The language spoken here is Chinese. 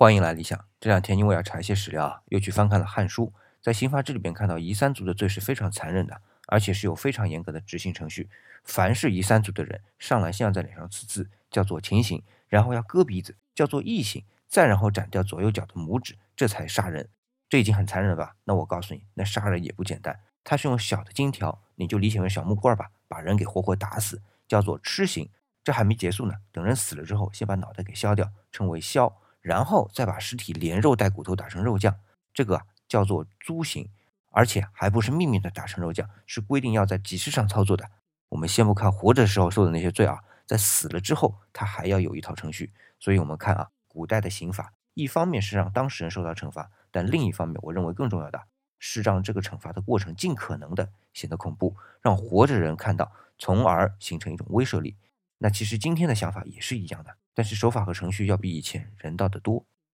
欢迎来理想。这两天因为要查一些史料啊，又去翻看了《汉书》，在刑法志里边看到夷三族的罪是非常残忍的，而且是有非常严格的执行程序。凡是夷三族的人，上来先要在脸上刺字，叫做情刑，然后要割鼻子，叫做异刑，再然后斩掉左右脚的拇指，这才杀人。这已经很残忍了吧？那我告诉你，那杀人也不简单，他是用小的金条，你就理解为小木棍吧，把人给活活打死，叫做吃刑。这还没结束呢，等人死了之后，先把脑袋给削掉，称为削。然后再把尸体连肉带骨头打成肉酱，这个叫做诛刑，而且还不是秘密的打成肉酱，是规定要在集市上操作的。我们先不看活着时候受的那些罪啊，在死了之后，他还要有一套程序。所以，我们看啊，古代的刑法，一方面是让当事人受到惩罚，但另一方面，我认为更重要的是让这个惩罚的过程尽可能的显得恐怖，让活着人看到，从而形成一种威慑力。那其实今天的想法也是一样的。但是手法和程序要比以前人道的多。